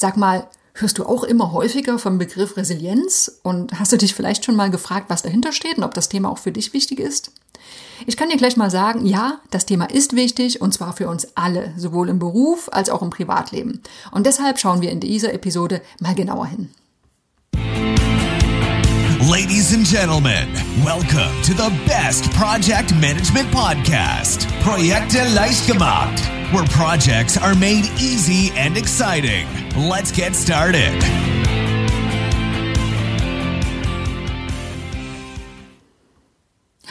Sag mal, hörst du auch immer häufiger vom Begriff Resilienz und hast du dich vielleicht schon mal gefragt, was dahinter steht und ob das Thema auch für dich wichtig ist? Ich kann dir gleich mal sagen, ja, das Thema ist wichtig und zwar für uns alle, sowohl im Beruf als auch im Privatleben. Und deshalb schauen wir in dieser Episode mal genauer hin. Ladies and gentlemen, welcome to the best project management podcast, Projekte leicht gemacht, where projects are made easy and exciting. Let's get started.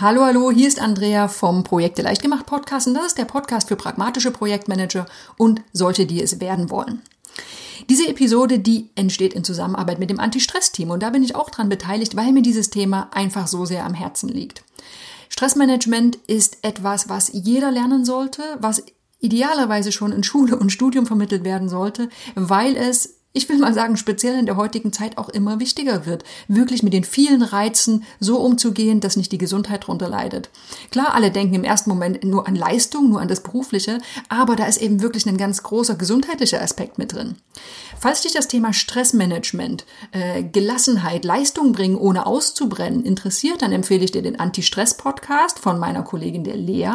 Hallo, hallo, hier ist Andrea vom Projekte leicht gemacht Podcast und das ist der Podcast für pragmatische Projektmanager und solche, die es werden wollen. Diese Episode, die entsteht in Zusammenarbeit mit dem Anti-Stress-Team und da bin ich auch dran beteiligt, weil mir dieses Thema einfach so sehr am Herzen liegt. Stressmanagement ist etwas, was jeder lernen sollte, was idealerweise schon in Schule und Studium vermittelt werden sollte, weil es ich will mal sagen, speziell in der heutigen Zeit auch immer wichtiger wird, wirklich mit den vielen Reizen so umzugehen, dass nicht die Gesundheit darunter leidet. Klar, alle denken im ersten Moment nur an Leistung, nur an das Berufliche, aber da ist eben wirklich ein ganz großer gesundheitlicher Aspekt mit drin. Falls dich das Thema Stressmanagement, äh, Gelassenheit, Leistung bringen, ohne auszubrennen, interessiert, dann empfehle ich dir den Anti-Stress-Podcast von meiner Kollegin der Lea,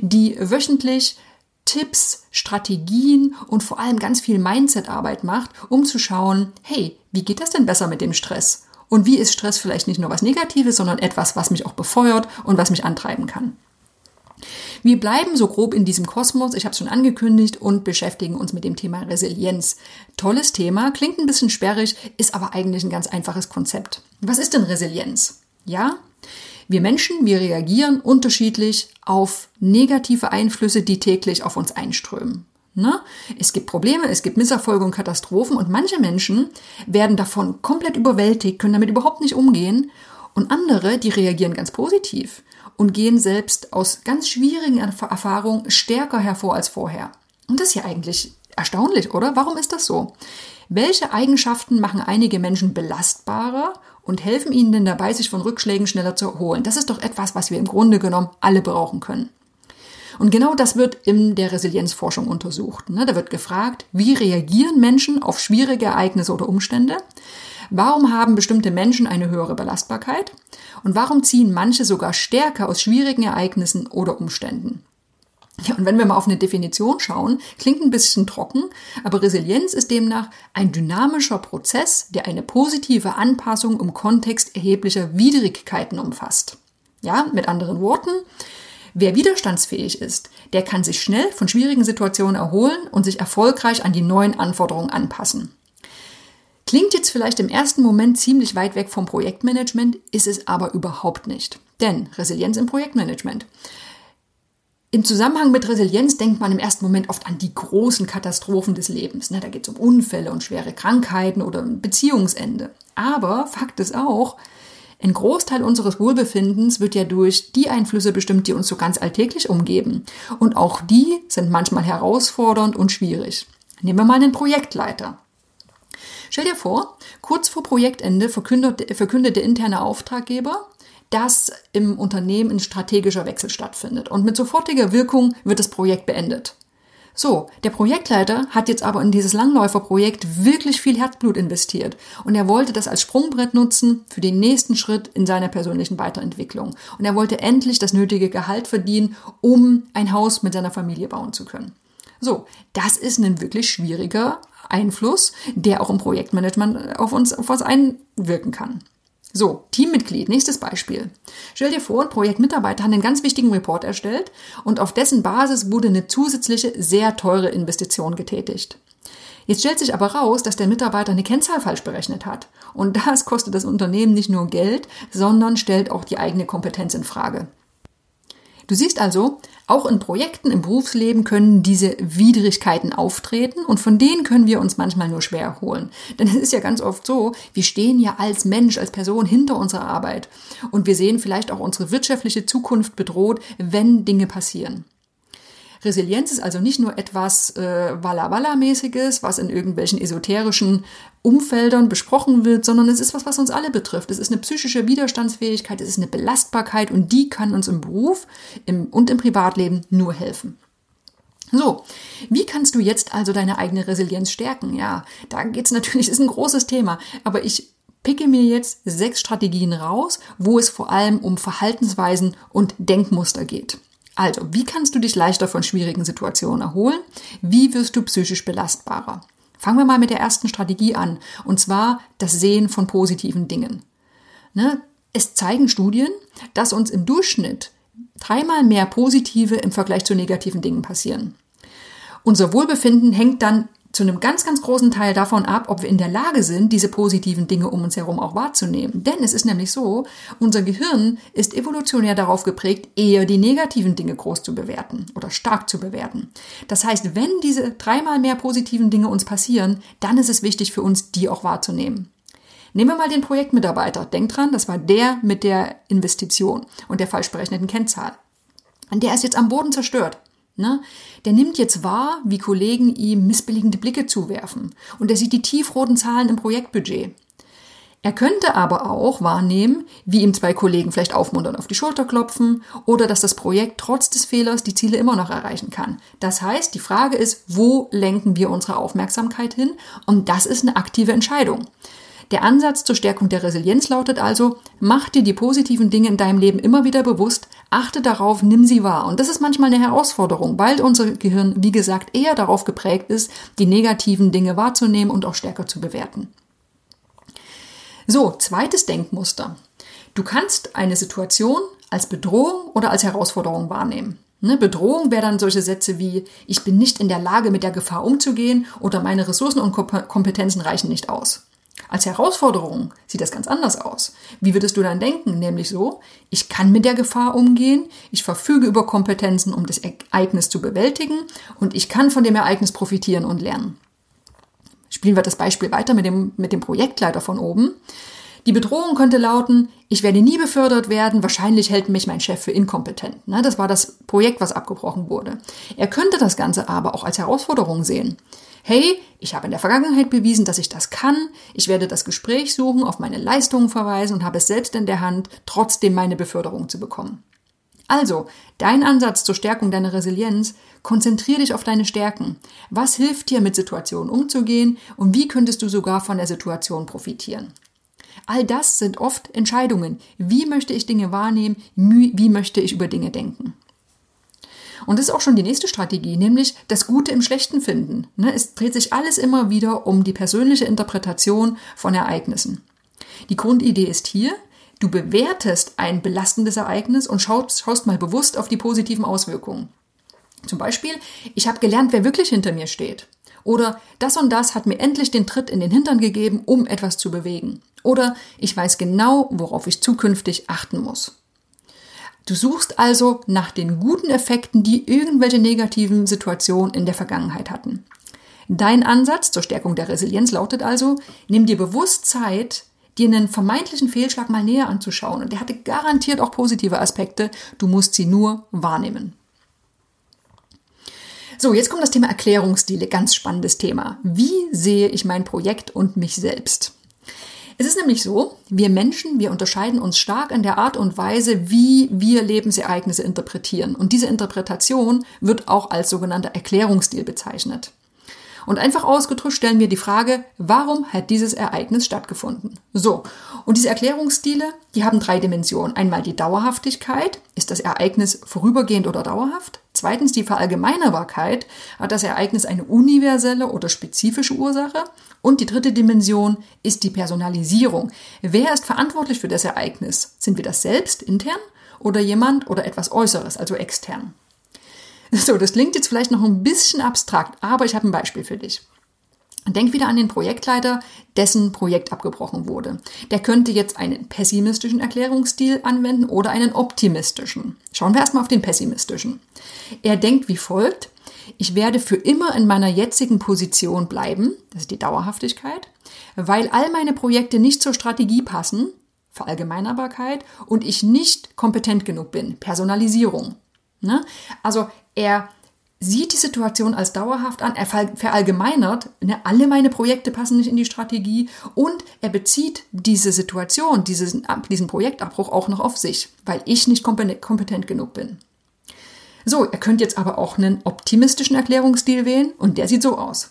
die wöchentlich Tipps, Strategien und vor allem ganz viel Mindset-Arbeit macht, um zu schauen, hey, wie geht das denn besser mit dem Stress? Und wie ist Stress vielleicht nicht nur was Negatives, sondern etwas, was mich auch befeuert und was mich antreiben kann? Wir bleiben so grob in diesem Kosmos, ich habe es schon angekündigt, und beschäftigen uns mit dem Thema Resilienz. Tolles Thema, klingt ein bisschen sperrig, ist aber eigentlich ein ganz einfaches Konzept. Was ist denn Resilienz? Ja, wir Menschen, wir reagieren unterschiedlich auf negative Einflüsse, die täglich auf uns einströmen. Ne? Es gibt Probleme, es gibt Misserfolge und Katastrophen und manche Menschen werden davon komplett überwältigt, können damit überhaupt nicht umgehen und andere, die reagieren ganz positiv und gehen selbst aus ganz schwierigen Erfahrungen stärker hervor als vorher. Und das ist ja eigentlich erstaunlich, oder? Warum ist das so? Welche Eigenschaften machen einige Menschen belastbarer und helfen ihnen denn dabei, sich von Rückschlägen schneller zu erholen. Das ist doch etwas, was wir im Grunde genommen alle brauchen können. Und genau das wird in der Resilienzforschung untersucht. Ne? Da wird gefragt, wie reagieren Menschen auf schwierige Ereignisse oder Umstände? Warum haben bestimmte Menschen eine höhere Belastbarkeit? Und warum ziehen manche sogar stärker aus schwierigen Ereignissen oder Umständen? Ja, und wenn wir mal auf eine Definition schauen, klingt ein bisschen trocken, aber Resilienz ist demnach ein dynamischer Prozess, der eine positive Anpassung im Kontext erheblicher Widrigkeiten umfasst. Ja, mit anderen Worten, wer widerstandsfähig ist, der kann sich schnell von schwierigen Situationen erholen und sich erfolgreich an die neuen Anforderungen anpassen. Klingt jetzt vielleicht im ersten Moment ziemlich weit weg vom Projektmanagement, ist es aber überhaupt nicht. Denn Resilienz im Projektmanagement im Zusammenhang mit Resilienz denkt man im ersten Moment oft an die großen Katastrophen des Lebens. Da geht es um Unfälle und schwere Krankheiten oder Beziehungsende. Aber Fakt ist auch, ein Großteil unseres Wohlbefindens wird ja durch die Einflüsse bestimmt, die uns so ganz alltäglich umgeben. Und auch die sind manchmal herausfordernd und schwierig. Nehmen wir mal einen Projektleiter. Stell dir vor, kurz vor Projektende verkündet, verkündet der interne Auftraggeber, dass im Unternehmen ein strategischer Wechsel stattfindet. Und mit sofortiger Wirkung wird das Projekt beendet. So, der Projektleiter hat jetzt aber in dieses Langläuferprojekt wirklich viel Herzblut investiert und er wollte das als Sprungbrett nutzen für den nächsten Schritt in seiner persönlichen Weiterentwicklung. Und er wollte endlich das nötige Gehalt verdienen, um ein Haus mit seiner Familie bauen zu können. So, das ist ein wirklich schwieriger Einfluss, der auch im Projektmanagement auf uns, auf was einwirken kann. So, Teammitglied, nächstes Beispiel. Stell dir vor, ein Projektmitarbeiter hat einen ganz wichtigen Report erstellt und auf dessen Basis wurde eine zusätzliche, sehr teure Investition getätigt. Jetzt stellt sich aber raus, dass der Mitarbeiter eine Kennzahl falsch berechnet hat. Und das kostet das Unternehmen nicht nur Geld, sondern stellt auch die eigene Kompetenz in Frage. Du siehst also, auch in Projekten im Berufsleben können diese Widrigkeiten auftreten und von denen können wir uns manchmal nur schwer erholen. Denn es ist ja ganz oft so, wir stehen ja als Mensch, als Person hinter unserer Arbeit und wir sehen vielleicht auch unsere wirtschaftliche Zukunft bedroht, wenn Dinge passieren. Resilienz ist also nicht nur etwas äh, Walla Walla-mäßiges, was in irgendwelchen esoterischen Umfeldern besprochen wird, sondern es ist was, was uns alle betrifft. Es ist eine psychische Widerstandsfähigkeit, es ist eine Belastbarkeit und die kann uns im Beruf im, und im Privatleben nur helfen. So, wie kannst du jetzt also deine eigene Resilienz stärken? Ja, da geht's natürlich, ist ein großes Thema, aber ich picke mir jetzt sechs Strategien raus, wo es vor allem um Verhaltensweisen und Denkmuster geht. Also, wie kannst du dich leichter von schwierigen Situationen erholen? Wie wirst du psychisch belastbarer? Fangen wir mal mit der ersten Strategie an, und zwar das Sehen von positiven Dingen. Ne? Es zeigen Studien, dass uns im Durchschnitt dreimal mehr positive im Vergleich zu negativen Dingen passieren. Unser Wohlbefinden hängt dann zu einem ganz, ganz großen Teil davon ab, ob wir in der Lage sind, diese positiven Dinge um uns herum auch wahrzunehmen. Denn es ist nämlich so, unser Gehirn ist evolutionär darauf geprägt, eher die negativen Dinge groß zu bewerten oder stark zu bewerten. Das heißt, wenn diese dreimal mehr positiven Dinge uns passieren, dann ist es wichtig für uns, die auch wahrzunehmen. Nehmen wir mal den Projektmitarbeiter. Denkt dran, das war der mit der Investition und der falsch berechneten Kennzahl. Der ist jetzt am Boden zerstört. Ne? Der nimmt jetzt wahr, wie Kollegen ihm missbilligende Blicke zuwerfen. Und er sieht die tiefroten Zahlen im Projektbudget. Er könnte aber auch wahrnehmen, wie ihm zwei Kollegen vielleicht aufmunternd auf die Schulter klopfen oder dass das Projekt trotz des Fehlers die Ziele immer noch erreichen kann. Das heißt, die Frage ist, wo lenken wir unsere Aufmerksamkeit hin? Und das ist eine aktive Entscheidung. Der Ansatz zur Stärkung der Resilienz lautet also, mach dir die positiven Dinge in deinem Leben immer wieder bewusst, achte darauf, nimm sie wahr. Und das ist manchmal eine Herausforderung, weil unser Gehirn, wie gesagt, eher darauf geprägt ist, die negativen Dinge wahrzunehmen und auch stärker zu bewerten. So, zweites Denkmuster. Du kannst eine Situation als Bedrohung oder als Herausforderung wahrnehmen. Ne, Bedrohung wäre dann solche Sätze wie, ich bin nicht in der Lage, mit der Gefahr umzugehen oder meine Ressourcen und Kompetenzen reichen nicht aus. Als Herausforderung sieht das ganz anders aus. Wie würdest du dann denken? Nämlich so, ich kann mit der Gefahr umgehen, ich verfüge über Kompetenzen, um das Ereignis zu bewältigen und ich kann von dem Ereignis profitieren und lernen. Spielen wir das Beispiel weiter mit dem, mit dem Projektleiter von oben. Die Bedrohung könnte lauten, ich werde nie befördert werden, wahrscheinlich hält mich mein Chef für inkompetent. Das war das Projekt, was abgebrochen wurde. Er könnte das Ganze aber auch als Herausforderung sehen hey, ich habe in der Vergangenheit bewiesen, dass ich das kann, ich werde das Gespräch suchen, auf meine Leistungen verweisen und habe es selbst in der Hand, trotzdem meine Beförderung zu bekommen. Also, dein Ansatz zur Stärkung deiner Resilienz, konzentrier dich auf deine Stärken. Was hilft dir, mit Situationen umzugehen und wie könntest du sogar von der Situation profitieren? All das sind oft Entscheidungen. Wie möchte ich Dinge wahrnehmen? Wie möchte ich über Dinge denken? Und das ist auch schon die nächste Strategie, nämlich das Gute im Schlechten finden. Ne, es dreht sich alles immer wieder um die persönliche Interpretation von Ereignissen. Die Grundidee ist hier, du bewertest ein belastendes Ereignis und schaust, schaust mal bewusst auf die positiven Auswirkungen. Zum Beispiel, ich habe gelernt, wer wirklich hinter mir steht. Oder das und das hat mir endlich den Tritt in den Hintern gegeben, um etwas zu bewegen. Oder ich weiß genau, worauf ich zukünftig achten muss. Du suchst also nach den guten Effekten, die irgendwelche negativen Situationen in der Vergangenheit hatten. Dein Ansatz zur Stärkung der Resilienz lautet also, nimm dir bewusst Zeit, dir einen vermeintlichen Fehlschlag mal näher anzuschauen. Und der hatte garantiert auch positive Aspekte. Du musst sie nur wahrnehmen. So, jetzt kommt das Thema Erklärungsstile. Ganz spannendes Thema. Wie sehe ich mein Projekt und mich selbst? Es ist nämlich so, wir Menschen, wir unterscheiden uns stark in der Art und Weise, wie wir Lebensereignisse interpretieren. Und diese Interpretation wird auch als sogenannter Erklärungsstil bezeichnet. Und einfach ausgedrückt stellen wir die Frage, warum hat dieses Ereignis stattgefunden? So. Und diese Erklärungsstile, die haben drei Dimensionen. Einmal die Dauerhaftigkeit. Ist das Ereignis vorübergehend oder dauerhaft? Zweitens die Verallgemeinerbarkeit. Hat das Ereignis eine universelle oder spezifische Ursache? Und die dritte Dimension ist die Personalisierung. Wer ist verantwortlich für das Ereignis? Sind wir das selbst intern oder jemand oder etwas Äußeres, also extern? So, das klingt jetzt vielleicht noch ein bisschen abstrakt, aber ich habe ein Beispiel für dich. Denk wieder an den Projektleiter, dessen Projekt abgebrochen wurde. Der könnte jetzt einen pessimistischen Erklärungsstil anwenden oder einen optimistischen. Schauen wir erstmal auf den pessimistischen. Er denkt wie folgt, ich werde für immer in meiner jetzigen Position bleiben, das ist die Dauerhaftigkeit, weil all meine Projekte nicht zur Strategie passen, Verallgemeinerbarkeit, und ich nicht kompetent genug bin, Personalisierung. Ne? Also er sieht die Situation als dauerhaft an, er verallgemeinert, ne, alle meine Projekte passen nicht in die Strategie und er bezieht diese Situation, diesen, diesen Projektabbruch auch noch auf sich, weil ich nicht kompetent genug bin. So, ihr könnt jetzt aber auch einen optimistischen Erklärungsstil wählen und der sieht so aus.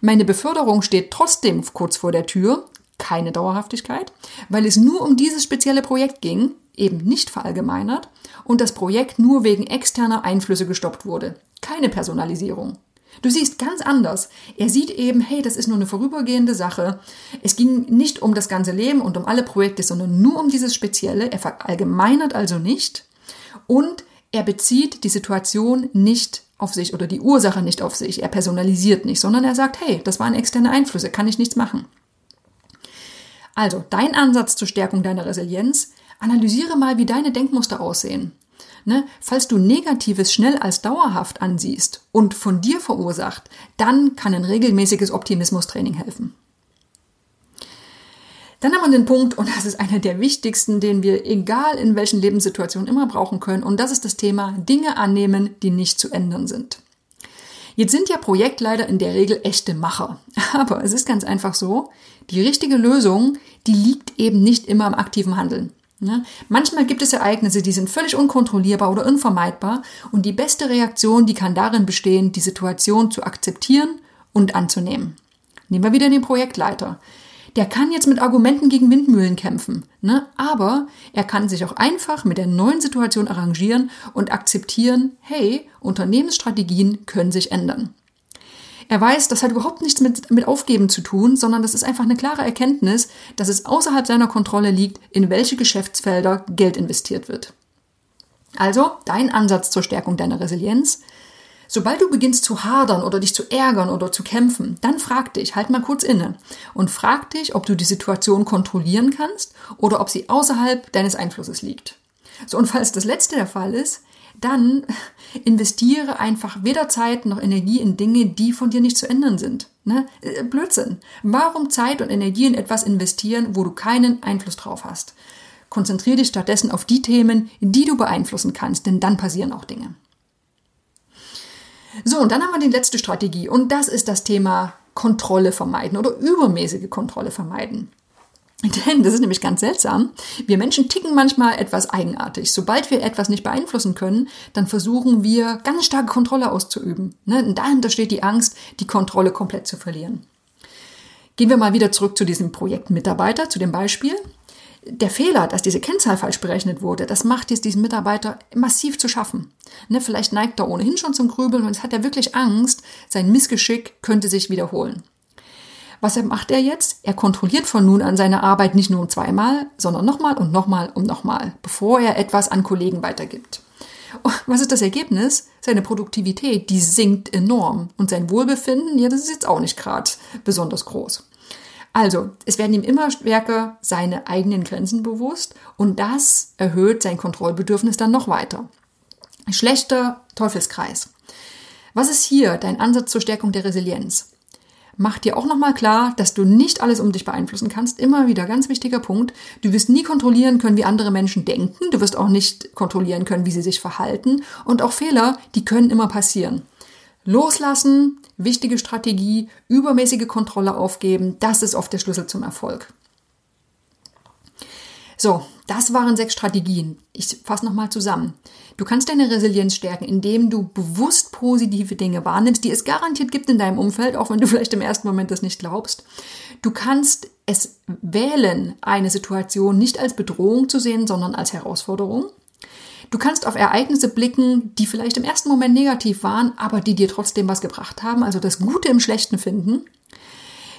Meine Beförderung steht trotzdem kurz vor der Tür, keine Dauerhaftigkeit, weil es nur um dieses spezielle Projekt ging, eben nicht verallgemeinert, und das Projekt nur wegen externer Einflüsse gestoppt wurde. Keine Personalisierung. Du siehst ganz anders. Er sieht eben, hey, das ist nur eine vorübergehende Sache. Es ging nicht um das ganze Leben und um alle Projekte, sondern nur um dieses Spezielle. Er verallgemeinert also nicht und er bezieht die Situation nicht auf sich oder die Ursache nicht auf sich. Er personalisiert nicht, sondern er sagt, hey, das waren externe Einflüsse, kann ich nichts machen. Also, dein Ansatz zur Stärkung deiner Resilienz, analysiere mal, wie deine Denkmuster aussehen. Ne? Falls du Negatives schnell als dauerhaft ansiehst und von dir verursacht, dann kann ein regelmäßiges Optimismustraining helfen. Dann haben wir den Punkt, und das ist einer der wichtigsten, den wir egal in welchen Lebenssituationen immer brauchen können, und das ist das Thema Dinge annehmen, die nicht zu ändern sind. Jetzt sind ja Projektleiter in der Regel echte Macher. Aber es ist ganz einfach so, die richtige Lösung, die liegt eben nicht immer im aktiven Handeln. Ne? Manchmal gibt es Ereignisse, die sind völlig unkontrollierbar oder unvermeidbar und die beste Reaktion, die kann darin bestehen, die Situation zu akzeptieren und anzunehmen. Nehmen wir wieder den Projektleiter. Der kann jetzt mit Argumenten gegen Windmühlen kämpfen, ne? aber er kann sich auch einfach mit der neuen Situation arrangieren und akzeptieren, hey, Unternehmensstrategien können sich ändern. Er weiß, das hat überhaupt nichts mit, mit Aufgeben zu tun, sondern das ist einfach eine klare Erkenntnis, dass es außerhalb seiner Kontrolle liegt, in welche Geschäftsfelder Geld investiert wird. Also dein Ansatz zur Stärkung deiner Resilienz. Sobald du beginnst zu hadern oder dich zu ärgern oder zu kämpfen, dann frag dich, halt mal kurz inne und frag dich, ob du die Situation kontrollieren kannst oder ob sie außerhalb deines Einflusses liegt. So, und falls das letzte der Fall ist, dann investiere einfach weder Zeit noch Energie in Dinge, die von dir nicht zu ändern sind. Ne? Äh, Blödsinn. Warum Zeit und Energie in etwas investieren, wo du keinen Einfluss drauf hast? Konzentriere dich stattdessen auf die Themen, die du beeinflussen kannst, denn dann passieren auch Dinge. So, und dann haben wir die letzte Strategie und das ist das Thema Kontrolle vermeiden oder übermäßige Kontrolle vermeiden. Denn, das ist nämlich ganz seltsam, wir Menschen ticken manchmal etwas eigenartig. Sobald wir etwas nicht beeinflussen können, dann versuchen wir ganz starke Kontrolle auszuüben. Ne? Und dahinter steht die Angst, die Kontrolle komplett zu verlieren. Gehen wir mal wieder zurück zu diesem Projekt Mitarbeiter, zu dem Beispiel. Der Fehler, dass diese Kennzahl falsch berechnet wurde, das macht jetzt diesen Mitarbeiter massiv zu schaffen. Ne, vielleicht neigt er ohnehin schon zum Grübeln und hat er wirklich Angst, sein Missgeschick könnte sich wiederholen. Was macht er jetzt? Er kontrolliert von nun an seine Arbeit nicht nur zweimal, sondern nochmal und nochmal und nochmal, bevor er etwas an Kollegen weitergibt. Was ist das Ergebnis? Seine Produktivität, die sinkt enorm. Und sein Wohlbefinden, ja, das ist jetzt auch nicht gerade besonders groß. Also, es werden ihm immer stärker seine eigenen Grenzen bewusst und das erhöht sein Kontrollbedürfnis dann noch weiter. Schlechter Teufelskreis. Was ist hier dein Ansatz zur Stärkung der Resilienz? Mach dir auch nochmal klar, dass du nicht alles um dich beeinflussen kannst. Immer wieder ganz wichtiger Punkt. Du wirst nie kontrollieren können, wie andere Menschen denken. Du wirst auch nicht kontrollieren können, wie sie sich verhalten. Und auch Fehler, die können immer passieren. Loslassen, wichtige Strategie, übermäßige Kontrolle aufgeben, das ist oft der Schlüssel zum Erfolg. So, das waren sechs Strategien. Ich fasse nochmal zusammen. Du kannst deine Resilienz stärken, indem du bewusst positive Dinge wahrnimmst, die es garantiert gibt in deinem Umfeld, auch wenn du vielleicht im ersten Moment das nicht glaubst. Du kannst es wählen, eine Situation nicht als Bedrohung zu sehen, sondern als Herausforderung. Du kannst auf Ereignisse blicken, die vielleicht im ersten Moment negativ waren, aber die dir trotzdem was gebracht haben, also das Gute im Schlechten finden.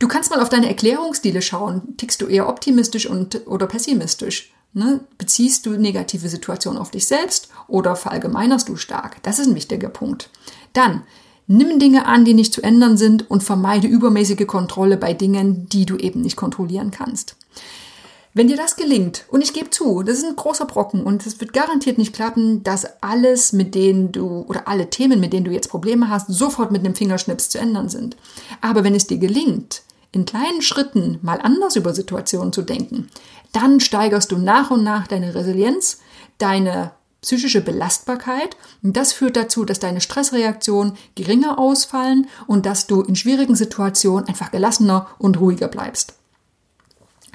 Du kannst mal auf deine Erklärungsstile schauen. Tickst du eher optimistisch und, oder pessimistisch? Ne? Beziehst du negative Situationen auf dich selbst oder verallgemeinerst du stark? Das ist ein wichtiger Punkt. Dann, nimm Dinge an, die nicht zu ändern sind und vermeide übermäßige Kontrolle bei Dingen, die du eben nicht kontrollieren kannst. Wenn dir das gelingt, und ich gebe zu, das ist ein großer Brocken und es wird garantiert nicht klappen, dass alles, mit denen du oder alle Themen, mit denen du jetzt Probleme hast, sofort mit einem Fingerschnips zu ändern sind. Aber wenn es dir gelingt, in kleinen Schritten mal anders über Situationen zu denken, dann steigerst du nach und nach deine Resilienz, deine psychische Belastbarkeit und das führt dazu, dass deine Stressreaktionen geringer ausfallen und dass du in schwierigen Situationen einfach gelassener und ruhiger bleibst.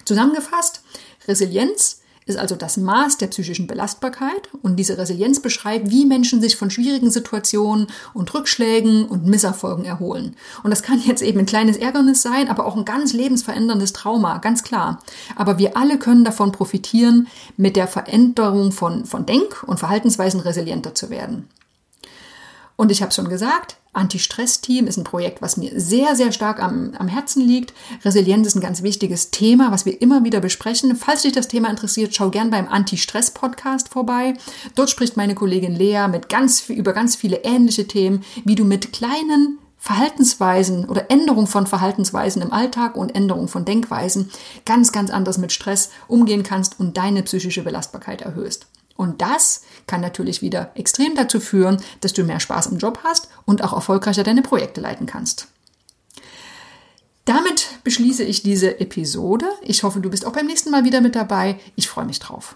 Zusammengefasst, Resilienz ist also das Maß der psychischen Belastbarkeit und diese Resilienz beschreibt, wie Menschen sich von schwierigen Situationen und Rückschlägen und Misserfolgen erholen. Und das kann jetzt eben ein kleines Ärgernis sein, aber auch ein ganz lebensveränderndes Trauma, ganz klar. Aber wir alle können davon profitieren, mit der Veränderung von, von Denk- und Verhaltensweisen resilienter zu werden. Und ich habe schon gesagt, Anti-Stress-Team ist ein Projekt, was mir sehr, sehr stark am, am Herzen liegt. Resilienz ist ein ganz wichtiges Thema, was wir immer wieder besprechen. Falls dich das Thema interessiert, schau gern beim Anti-Stress-Podcast vorbei. Dort spricht meine Kollegin Lea mit ganz, über ganz viele ähnliche Themen, wie du mit kleinen Verhaltensweisen oder Änderung von Verhaltensweisen im Alltag und Änderung von Denkweisen ganz, ganz anders mit Stress umgehen kannst und deine psychische Belastbarkeit erhöhst. Und das kann natürlich wieder extrem dazu führen, dass du mehr Spaß im Job hast und auch erfolgreicher deine Projekte leiten kannst. Damit beschließe ich diese Episode. Ich hoffe, du bist auch beim nächsten Mal wieder mit dabei. Ich freue mich drauf.